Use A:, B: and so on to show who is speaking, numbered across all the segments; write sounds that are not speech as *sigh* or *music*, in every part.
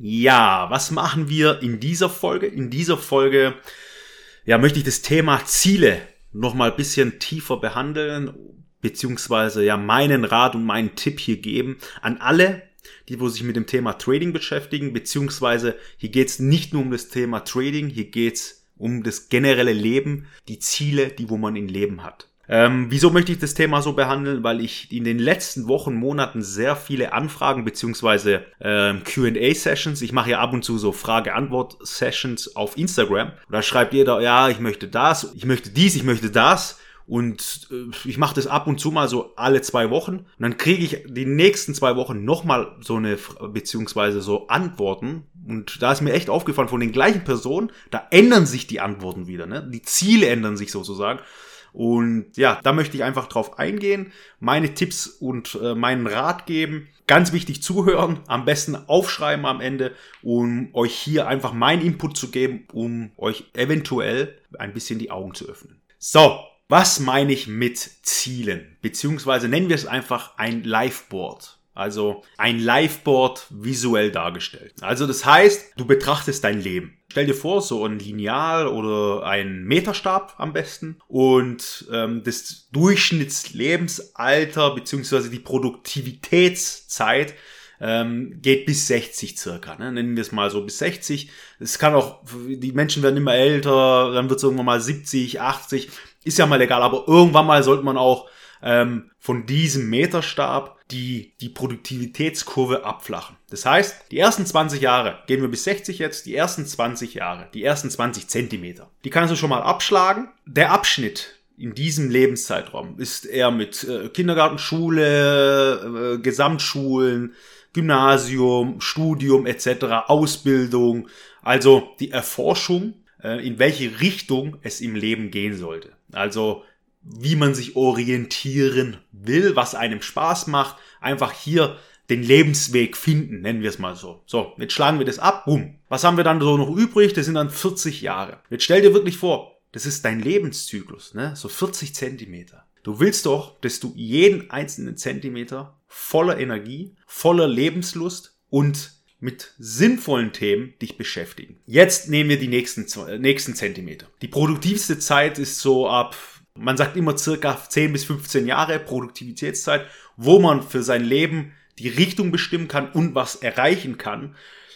A: Ja, was machen wir in dieser Folge? In dieser Folge ja, möchte ich das Thema Ziele noch mal ein bisschen tiefer behandeln, beziehungsweise ja meinen Rat und meinen Tipp hier geben an alle, die wo sich mit dem Thema Trading beschäftigen, beziehungsweise hier geht es nicht nur um das Thema Trading, hier geht es um das generelle Leben, die Ziele, die wo man im Leben hat. Ähm, wieso möchte ich das Thema so behandeln? Weil ich in den letzten Wochen, Monaten sehr viele Anfragen beziehungsweise ähm, Q&A-Sessions, ich mache ja ab und zu so Frage-Antwort-Sessions auf Instagram. Da schreibt jeder, ja, ich möchte das, ich möchte dies, ich möchte das. Und äh, ich mache das ab und zu mal so alle zwei Wochen. Und dann kriege ich die nächsten zwei Wochen nochmal so eine, beziehungsweise so Antworten. Und da ist mir echt aufgefallen, von den gleichen Personen, da ändern sich die Antworten wieder. Ne? Die Ziele ändern sich sozusagen. Und ja, da möchte ich einfach drauf eingehen, meine Tipps und äh, meinen Rat geben. Ganz wichtig zuhören, am besten aufschreiben am Ende, um euch hier einfach meinen Input zu geben, um euch eventuell ein bisschen die Augen zu öffnen. So, was meine ich mit Zielen? Beziehungsweise nennen wir es einfach ein Liveboard. Also ein Liveboard visuell dargestellt. Also das heißt, du betrachtest dein Leben. Stell dir vor, so ein Lineal oder ein Meterstab am besten und ähm, das Durchschnittslebensalter beziehungsweise die Produktivitätszeit ähm, geht bis 60 circa. Ne? Nennen wir es mal so bis 60. Es kann auch, die Menschen werden immer älter, dann wird es irgendwann mal 70, 80. Ist ja mal egal, aber irgendwann mal sollte man auch ähm, von diesem Meterstab die, die Produktivitätskurve abflachen. Das heißt, die ersten 20 Jahre, gehen wir bis 60 jetzt, die ersten 20 Jahre, die ersten 20 Zentimeter, die kannst du schon mal abschlagen. Der Abschnitt in diesem Lebenszeitraum ist eher mit äh, Kindergarten, Schule, äh, Gesamtschulen, Gymnasium, Studium etc., Ausbildung, also die Erforschung, äh, in welche Richtung es im Leben gehen sollte. Also wie man sich orientieren will, was einem Spaß macht, einfach hier den Lebensweg finden, nennen wir es mal so. So, jetzt schlagen wir das ab, boom. Was haben wir dann so noch übrig? Das sind dann 40 Jahre. Jetzt stell dir wirklich vor, das ist dein Lebenszyklus, ne? So 40 Zentimeter. Du willst doch, dass du jeden einzelnen Zentimeter voller Energie, voller Lebenslust und mit sinnvollen Themen dich beschäftigen. Jetzt nehmen wir die nächsten, nächsten Zentimeter. Die produktivste Zeit ist so ab man sagt immer circa 10 bis 15 Jahre Produktivitätszeit, wo man für sein Leben die Richtung bestimmen kann und was erreichen kann,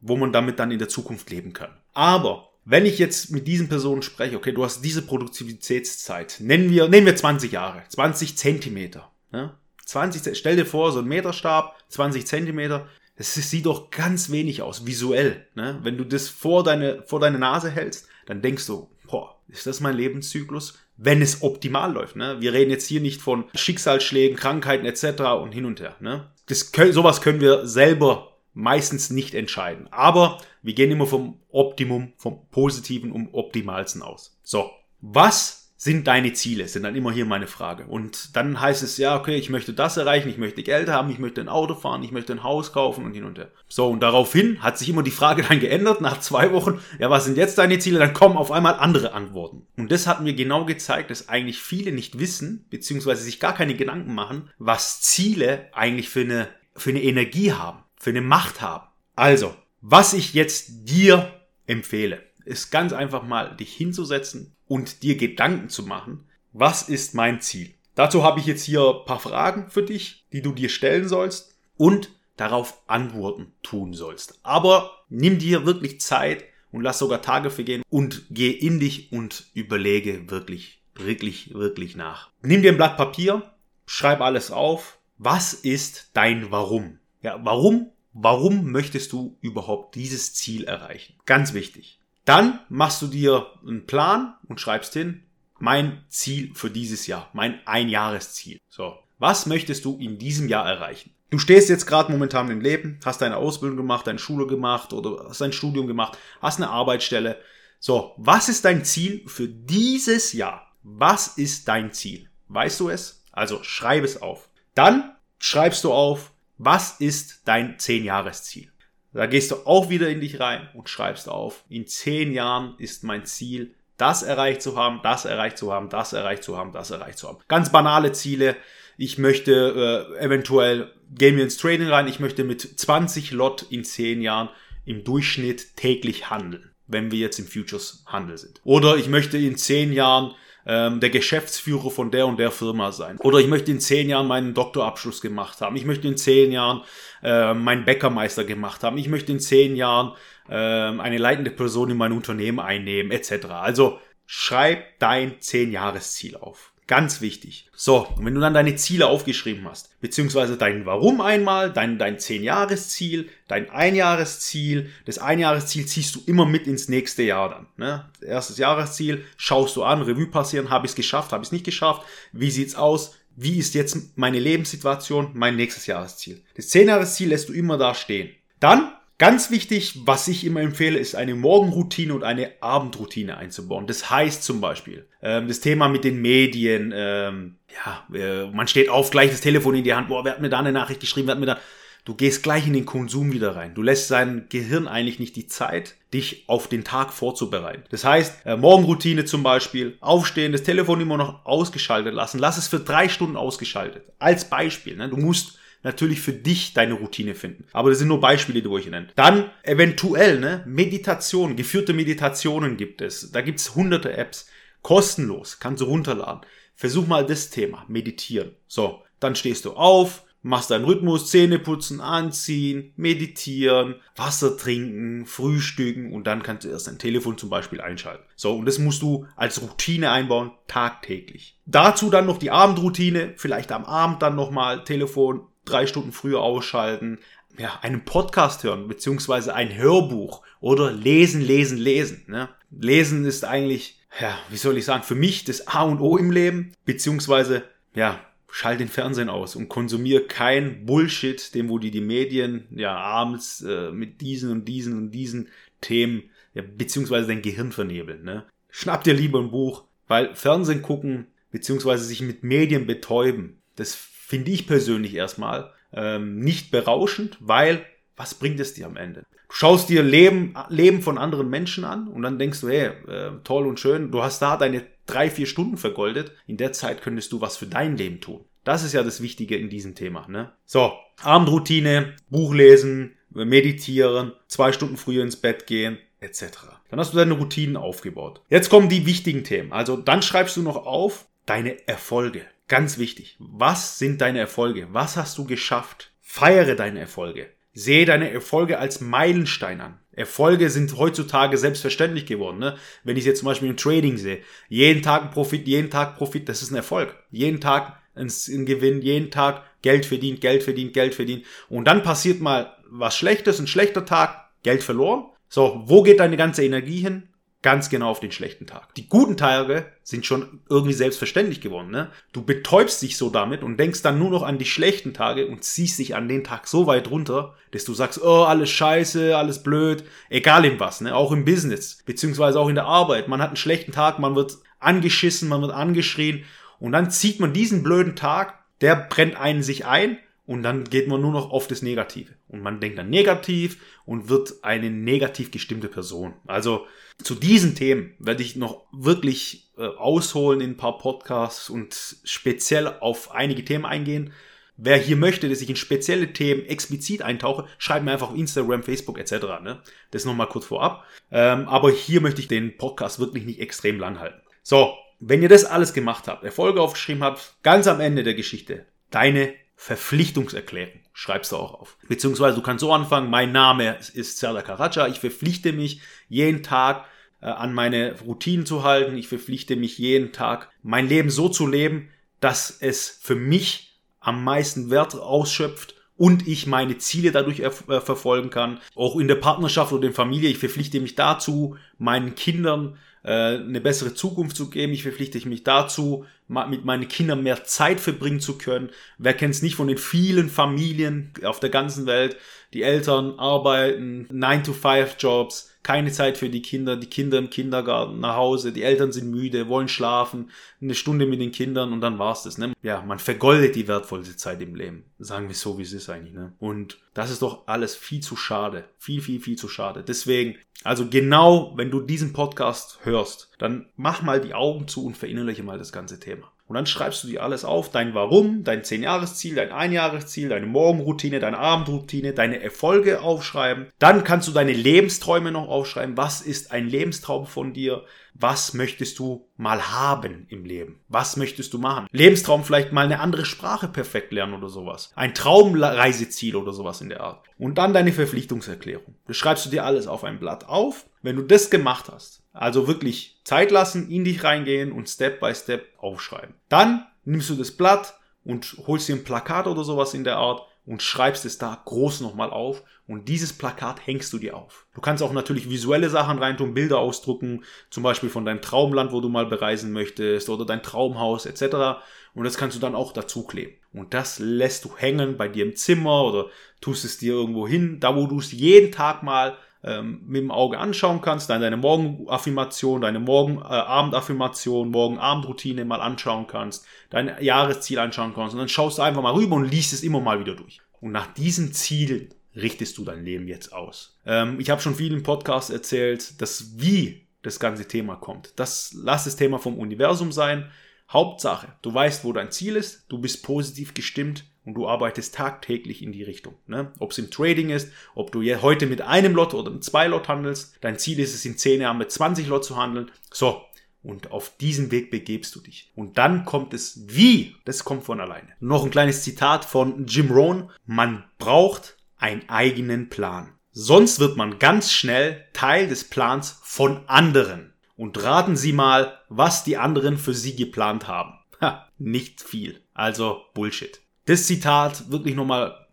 A: wo man damit dann in der Zukunft leben kann. Aber wenn ich jetzt mit diesen Personen spreche, okay, du hast diese Produktivitätszeit, nennen wir, nennen wir 20 Jahre, 20 Zentimeter. Ja? 20, stell dir vor, so ein Meterstab, 20 Zentimeter, das sieht doch ganz wenig aus, visuell. Ne? Wenn du das vor deine, vor deine Nase hältst, dann denkst du, boah, ist das mein Lebenszyklus? wenn es optimal läuft. Ne? Wir reden jetzt hier nicht von Schicksalsschlägen, Krankheiten etc. und hin und her. Ne? Das können, sowas können wir selber meistens nicht entscheiden. Aber wir gehen immer vom Optimum, vom Positiven, um Optimalsten aus. So, was sind deine Ziele? Sind dann immer hier meine Frage. Und dann heißt es, ja, okay, ich möchte das erreichen, ich möchte Geld haben, ich möchte ein Auto fahren, ich möchte ein Haus kaufen und hin und her. So, und daraufhin hat sich immer die Frage *laughs* dann geändert, nach zwei Wochen, ja, was sind jetzt deine Ziele? Dann kommen auf einmal andere Antworten. Und das hat mir genau gezeigt, dass eigentlich viele nicht wissen, beziehungsweise sich gar keine Gedanken machen, was Ziele eigentlich für eine, für eine Energie haben, für eine Macht haben. Also, was ich jetzt dir empfehle, ist ganz einfach mal dich hinzusetzen, und dir Gedanken zu machen, was ist mein Ziel? Dazu habe ich jetzt hier ein paar Fragen für dich, die du dir stellen sollst und darauf Antworten tun sollst. Aber nimm dir wirklich Zeit und lass sogar Tage vergehen und geh in dich und überlege wirklich, wirklich, wirklich nach. Nimm dir ein Blatt Papier, schreib alles auf. Was ist dein Warum? Ja, warum? Warum möchtest du überhaupt dieses Ziel erreichen? Ganz wichtig. Dann machst du dir einen Plan und schreibst hin, mein Ziel für dieses Jahr, mein Einjahresziel. So, was möchtest du in diesem Jahr erreichen? Du stehst jetzt gerade momentan im Leben, hast deine Ausbildung gemacht, deine Schule gemacht oder hast dein Studium gemacht, hast eine Arbeitsstelle. So, was ist dein Ziel für dieses Jahr? Was ist dein Ziel? Weißt du es? Also schreib es auf. Dann schreibst du auf, was ist dein 10-Jahres-Ziel? Da gehst du auch wieder in dich rein und schreibst auf, in 10 Jahren ist mein Ziel, das erreicht zu haben, das erreicht zu haben, das erreicht zu haben, das erreicht zu haben. Ganz banale Ziele. Ich möchte äh, eventuell, gehen wir ins Trading rein, ich möchte mit 20 Lot in 10 Jahren im Durchschnitt täglich handeln, wenn wir jetzt im Futures-Handel sind. Oder ich möchte in 10 Jahren ähm, der Geschäftsführer von der und der Firma sein. Oder ich möchte in 10 Jahren meinen Doktorabschluss gemacht haben. Ich möchte in 10 Jahren äh, meinen Bäckermeister gemacht haben. Ich möchte in 10 Jahren äh, eine leitende Person in mein Unternehmen einnehmen, etc. Also schreib dein 10-Jahres-Ziel auf. Ganz wichtig. So, und wenn du dann deine Ziele aufgeschrieben hast, beziehungsweise dein Warum einmal, dein, dein 10-Jahres-Ziel, dein Einjahresziel, das Einjahresziel ziehst du immer mit ins nächste Jahr dann. Ne? Erstes Jahresziel, schaust du an, Revue passieren, habe ich es geschafft, habe ich es nicht geschafft, wie sieht's aus, wie ist jetzt meine Lebenssituation, mein nächstes Jahresziel. Das 10-Jahres-Ziel lässt du immer da stehen. Dann Ganz wichtig, was ich immer empfehle, ist eine Morgenroutine und eine Abendroutine einzubauen. Das heißt zum Beispiel, ähm, das Thema mit den Medien, ähm, ja, äh, man steht auf, gleich das Telefon in die Hand, boah, wer hat mir da eine Nachricht geschrieben, wer hat mir da... Du gehst gleich in den Konsum wieder rein. Du lässt sein Gehirn eigentlich nicht die Zeit, dich auf den Tag vorzubereiten. Das heißt, äh, Morgenroutine zum Beispiel, aufstehen, das Telefon immer noch ausgeschaltet lassen, lass es für drei Stunden ausgeschaltet. Als Beispiel. Ne? Du musst natürlich für dich deine Routine finden. Aber das sind nur Beispiele, die ich nenne. Dann eventuell, ne, Meditation, geführte Meditationen gibt es. Da gibt's hunderte Apps. Kostenlos, kannst du runterladen. Versuch mal das Thema, meditieren. So, dann stehst du auf, machst deinen Rhythmus, Zähne putzen, anziehen, meditieren, Wasser trinken, frühstücken und dann kannst du erst dein Telefon zum Beispiel einschalten. So, und das musst du als Routine einbauen, tagtäglich. Dazu dann noch die Abendroutine, vielleicht am Abend dann nochmal Telefon drei Stunden früher ausschalten, ja, einen Podcast hören, beziehungsweise ein Hörbuch oder lesen, lesen, lesen. Ne? Lesen ist eigentlich, ja, wie soll ich sagen, für mich das A und O im Leben, beziehungsweise, ja, schalt den Fernsehen aus und konsumier kein Bullshit, dem wo die die Medien ja abends äh, mit diesen und diesen und diesen Themen ja, beziehungsweise dein Gehirn vernebeln. Ne? Schnapp dir lieber ein Buch, weil Fernsehen gucken beziehungsweise sich mit Medien betäuben, das finde ich persönlich erstmal ähm, nicht berauschend, weil was bringt es dir am Ende? Du schaust dir Leben, Leben von anderen Menschen an und dann denkst du, hey, äh, toll und schön, du hast da deine drei, vier Stunden vergoldet. In der Zeit könntest du was für dein Leben tun. Das ist ja das Wichtige in diesem Thema. Ne? So, Abendroutine, Buch lesen, meditieren, zwei Stunden früher ins Bett gehen, etc. Dann hast du deine Routinen aufgebaut. Jetzt kommen die wichtigen Themen. Also dann schreibst du noch auf deine Erfolge. Ganz wichtig. Was sind deine Erfolge? Was hast du geschafft? Feiere deine Erfolge. Sehe deine Erfolge als Meilenstein an. Erfolge sind heutzutage selbstverständlich geworden. Ne? Wenn ich jetzt zum Beispiel im Trading sehe, jeden Tag ein Profit, jeden Tag Profit, das ist ein Erfolg. Jeden Tag ein, Gewinn, jeden Tag Geld verdient, Geld verdient, Geld verdient. Und dann passiert mal was Schlechtes, ein schlechter Tag, Geld verloren. So, wo geht deine ganze Energie hin? Ganz genau auf den schlechten Tag. Die guten Tage sind schon irgendwie selbstverständlich geworden. Ne? Du betäubst dich so damit und denkst dann nur noch an die schlechten Tage und ziehst dich an den Tag so weit runter, dass du sagst, oh, alles scheiße, alles blöd, egal in was, ne? auch im Business, beziehungsweise auch in der Arbeit. Man hat einen schlechten Tag, man wird angeschissen, man wird angeschrien und dann zieht man diesen blöden Tag, der brennt einen sich ein und dann geht man nur noch auf das Negative. Und man denkt dann negativ und wird eine negativ gestimmte Person. Also zu diesen Themen werde ich noch wirklich äh, ausholen in ein paar Podcasts und speziell auf einige Themen eingehen. Wer hier möchte, dass ich in spezielle Themen explizit eintauche, schreibt mir einfach auf Instagram, Facebook etc. Ne? Das nochmal kurz vorab. Ähm, aber hier möchte ich den Podcast wirklich nicht extrem lang halten. So, wenn ihr das alles gemacht habt, Erfolge aufgeschrieben habt, ganz am Ende der Geschichte, deine Verpflichtungserklärung schreibst du auch auf. Beziehungsweise du kannst so anfangen, mein Name ist Serdar Karaca, ich verpflichte mich jeden Tag äh, an meine Routinen zu halten, ich verpflichte mich jeden Tag, mein Leben so zu leben, dass es für mich am meisten Wert ausschöpft und ich meine Ziele dadurch äh, verfolgen kann. Auch in der Partnerschaft oder in der Familie, ich verpflichte mich dazu, meinen Kindern äh, eine bessere Zukunft zu geben. Ich verpflichte mich dazu, mit meinen Kindern mehr Zeit verbringen zu können. Wer kennt es nicht von den vielen Familien auf der ganzen Welt? Die Eltern arbeiten 9-to-5-Jobs, keine Zeit für die Kinder, die Kinder im Kindergarten, nach Hause, die Eltern sind müde, wollen schlafen, eine Stunde mit den Kindern und dann war's das. Ne? Ja, man vergoldet die wertvollste Zeit im Leben. Sagen wir so, wie es ist eigentlich. Ne? Und das ist doch alles viel zu schade. Viel, viel, viel zu schade. Deswegen, also genau, wenn du diesen Podcast hörst, dann mach mal die Augen zu und verinnerliche mal das ganze Thema. Und dann schreibst du dir alles auf, dein Warum, dein 10-Jahres-Ziel, dein Einjahresziel, deine Morgenroutine, deine Abendroutine, deine Erfolge aufschreiben. Dann kannst du deine Lebensträume noch aufschreiben. Was ist ein Lebenstraum von dir? Was möchtest du mal haben im Leben? Was möchtest du machen? Lebenstraum vielleicht mal eine andere Sprache perfekt lernen oder sowas. Ein Traumreiseziel oder sowas in der Art. Und dann deine Verpflichtungserklärung. Das schreibst du dir alles auf ein Blatt auf. Wenn du das gemacht hast, also wirklich Zeit lassen, in dich reingehen und Step by Step aufschreiben. Dann nimmst du das Blatt und holst dir ein Plakat oder sowas in der Art und schreibst es da groß nochmal auf und dieses Plakat hängst du dir auf. Du kannst auch natürlich visuelle Sachen reintun, Bilder ausdrucken, zum Beispiel von deinem Traumland, wo du mal bereisen möchtest oder dein Traumhaus etc. Und das kannst du dann auch dazu kleben. Und das lässt du hängen bei dir im Zimmer oder tust es dir irgendwo hin, da wo du es jeden Tag mal ähm, mit dem Auge anschauen kannst, dann deine Morgenaffirmation, deine Morgen-Abendaffirmation, äh, Morgen-Abendroutine mal anschauen kannst, dein Jahresziel anschauen kannst und dann schaust du einfach mal rüber und liest es immer mal wieder durch. Und nach diesem Ziel richtest du dein Leben jetzt aus. Ähm, ich habe schon vielen Podcasts erzählt, dass wie das ganze Thema kommt. Das lass das Thema vom Universum sein. Hauptsache, du weißt, wo dein Ziel ist, du bist positiv gestimmt und du arbeitest tagtäglich in die Richtung. Ne? Ob es im Trading ist, ob du heute mit einem Lot oder mit zwei Lot handelst, dein Ziel ist es in 10 Jahren mit 20 Lot zu handeln. So, und auf diesen Weg begebst du dich. Und dann kommt es wie? Das kommt von alleine. Noch ein kleines Zitat von Jim Rohn. Man braucht einen eigenen Plan. Sonst wird man ganz schnell Teil des Plans von anderen. Und raten Sie mal, was die anderen für Sie geplant haben. Ha, nicht viel. Also Bullshit das Zitat wirklich nochmal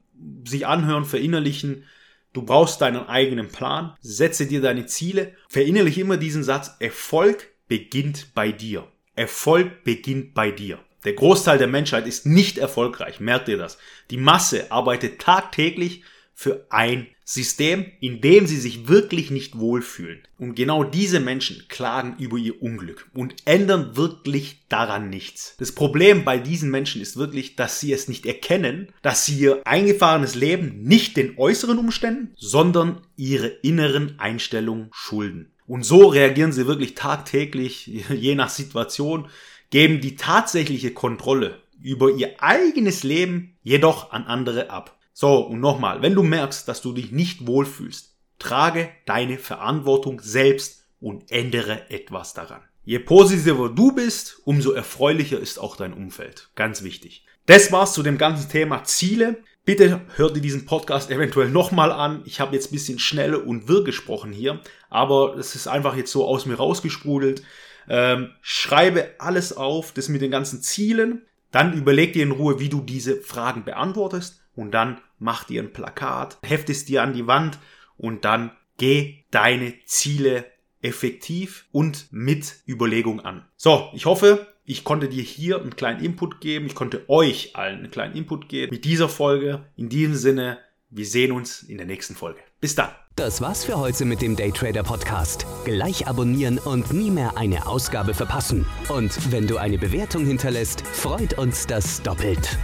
A: sich anhören, verinnerlichen. Du brauchst deinen eigenen Plan, setze dir deine Ziele, verinnerliche immer diesen Satz, Erfolg beginnt bei dir. Erfolg beginnt bei dir. Der Großteil der Menschheit ist nicht erfolgreich, merkt ihr das. Die Masse arbeitet tagtäglich für ein System, in dem sie sich wirklich nicht wohlfühlen. Und genau diese Menschen klagen über ihr Unglück und ändern wirklich daran nichts. Das Problem bei diesen Menschen ist wirklich, dass sie es nicht erkennen, dass sie ihr eingefahrenes Leben nicht den äußeren Umständen, sondern ihre inneren Einstellungen schulden. Und so reagieren sie wirklich tagtäglich, *laughs* je nach Situation, geben die tatsächliche Kontrolle über ihr eigenes Leben jedoch an andere ab. So, und nochmal, wenn du merkst, dass du dich nicht wohlfühlst, trage deine Verantwortung selbst und ändere etwas daran. Je positiver du bist, umso erfreulicher ist auch dein Umfeld. Ganz wichtig. Das war's zu dem ganzen Thema Ziele. Bitte hör dir diesen Podcast eventuell nochmal an. Ich habe jetzt ein bisschen schnell und wirr gesprochen hier, aber es ist einfach jetzt so aus mir rausgesprudelt. Ähm, schreibe alles auf, das mit den ganzen Zielen. Dann überleg dir in Ruhe, wie du diese Fragen beantwortest und dann mach dir ein Plakat, heft es dir an die Wand und dann geh deine Ziele effektiv und mit Überlegung an. So, ich hoffe, ich konnte dir hier einen kleinen Input geben. Ich konnte euch allen einen kleinen Input geben mit dieser Folge. In diesem Sinne, wir sehen uns in der nächsten Folge. Bis dann.
B: Das war's für heute mit dem Daytrader Podcast. Gleich abonnieren und nie mehr eine Ausgabe verpassen. Und wenn du eine Bewertung hinterlässt, freut uns das doppelt.